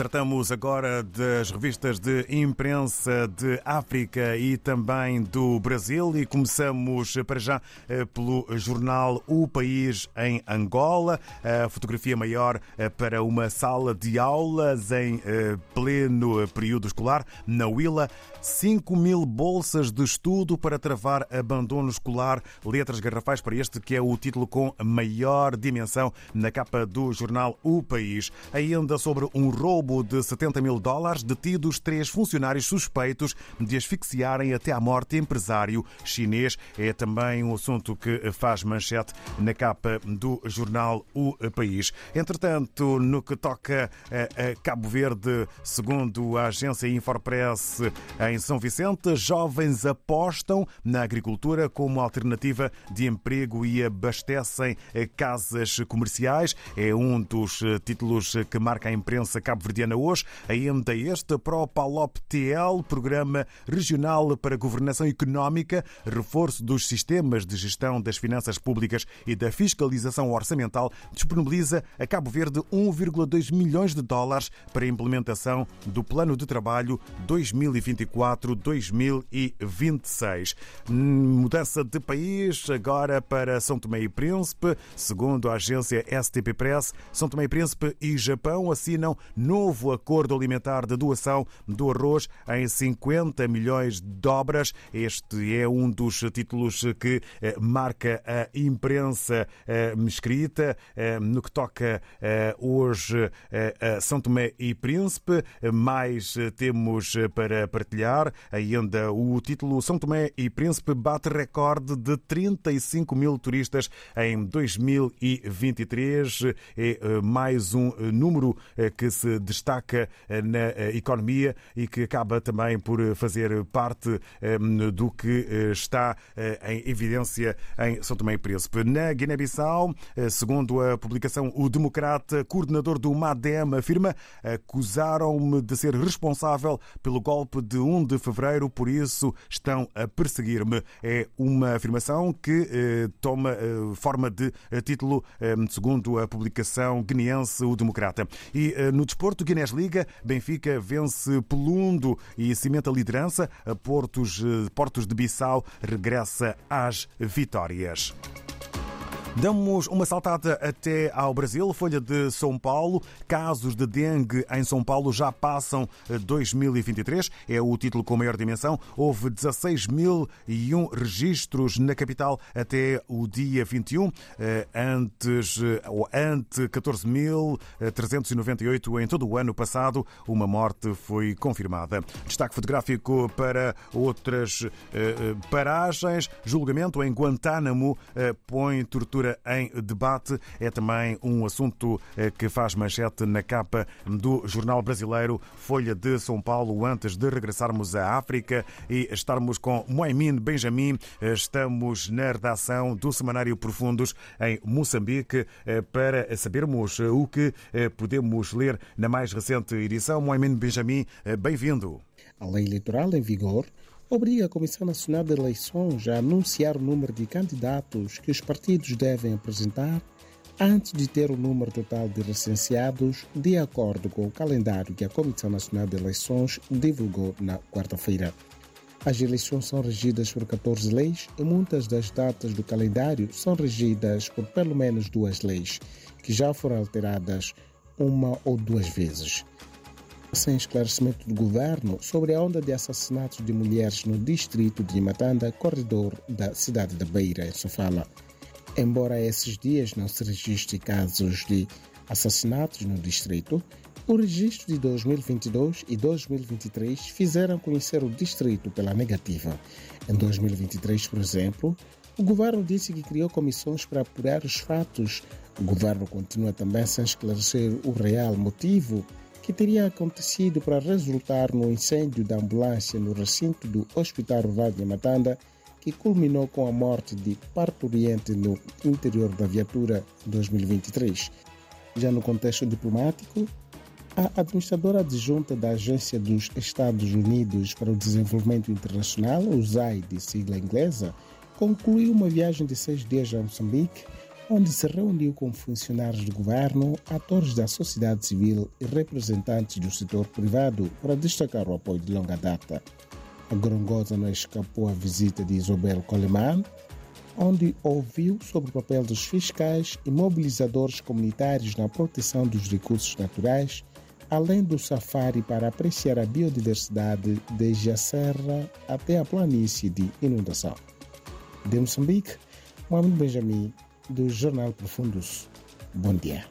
Tratamos agora das revistas de imprensa de África e também do Brasil e começamos para já eh, pelo jornal O País em Angola. A fotografia maior eh, para uma sala de aulas em eh, pleno período escolar na Willa. 5 mil bolsas de estudo para travar abandono escolar. Letras garrafais para este que é o título com maior dimensão na capa do jornal O País. Ainda sobre um roubo de 70 mil dólares, detidos três funcionários suspeitos de asfixiarem até à morte empresário chinês. É também um assunto que faz manchete na capa do jornal O País. Entretanto, no que toca a Cabo Verde, segundo a agência Infopress em São Vicente, jovens apostam na agricultura como alternativa de emprego e abastecem casas comerciais. É um dos títulos que marca a imprensa cabo-verdiana hoje. Ainda este PROPALOP-TL, Programa Regional para Governação Económica, reforço dos sistemas de gestão das finanças públicas e da fiscalização orçamental, disponibiliza a Cabo Verde 1,2 milhões de dólares para a implementação do Plano de Trabalho 2024-2026. Mudança de país agora para São Tomé e Príncipe, segundo a agência STP Press, São Tomé e Príncipe e Japão assinam novo novo acordo alimentar de doação do arroz em 50 milhões de dobras. Este é um dos títulos que eh, marca a imprensa eh, escrita eh, no que toca hoje a São Tomé e Príncipe. Mais temos para partilhar ainda o título São Tomé e Príncipe bate recorde de 35 mil turistas em 2023. É mais um número que se destaca eh, na eh, economia e que acaba também por eh, fazer parte do que está em evidência em São Tomé e Príncipe. Na Guiné-Bissau, segundo a publicação O Democrata, coordenador do MADEM, afirma acusaram-me de ser responsável pelo golpe de 1 de fevereiro, por isso estão a perseguir-me. É uma afirmação que toma forma de título, segundo a publicação guineense O Democrata. E no desporto, Guinness Liga, Benfica vence Pelundo e cimenta a liderança. Portos, Portos de Bissau regressa às vitórias. Damos uma saltada até ao Brasil, Folha de São Paulo. Casos de dengue em São Paulo já passam 2023. É o título com maior dimensão. Houve 16.001 registros na capital até o dia 21, eh, antes ou ante 14.398 em todo o ano passado. Uma morte foi confirmada. Destaque fotográfico para outras eh, eh, paragens. Julgamento em Guantánamo põe tortura em debate. É também um assunto eh, que faz manchete na capa do jornal brasileiro Folha de São Paulo. Antes de regressarmos à África e estarmos com Moemin Benjamin, eh, estamos na redação do Semanário Profundos em Moçambique eh, para sabermos o que podemos ler na mais recente edição. Moemin Benjamin, bem-vindo. A lei eleitoral em vigor obriga a Comissão Nacional de Eleições a anunciar o número de candidatos que os partidos devem apresentar antes de ter o número total de recenseados, de acordo com o calendário que a Comissão Nacional de Eleições divulgou na quarta-feira. As eleições são regidas por 14 leis e muitas das datas do calendário são regidas por pelo menos duas leis, que já foram alteradas uma ou duas vezes sem esclarecimento do governo sobre a onda de assassinatos de mulheres no distrito de Matanda, corredor da cidade da Beira, em Sofala. Embora esses dias não se registre casos de assassinatos no distrito, o registro de 2022 e 2023 fizeram conhecer o distrito pela negativa. Em 2023, por exemplo, o governo disse que criou comissões para apurar os fatos. O governo continua também sem esclarecer o real motivo que teria acontecido para resultar no incêndio da ambulância no recinto do Hospital Rural de Matanda, que culminou com a morte de parturiente no interior da viatura em 2023. Já no contexto diplomático, a administradora adjunta da Agência dos Estados Unidos para o Desenvolvimento Internacional, USAID, sigla inglesa, concluiu uma viagem de seis dias a Moçambique onde se reuniu com funcionários do governo, atores da sociedade civil e representantes do setor privado para destacar o apoio de longa data. A Grongosa não escapou à visita de Isabel Coleman, onde ouviu sobre o papel dos fiscais e mobilizadores comunitários na proteção dos recursos naturais, além do safari para apreciar a biodiversidade desde a serra até a planície de inundação. De Moçambique, Mohamed Benjamin, do Jornal Profundos. Bom dia.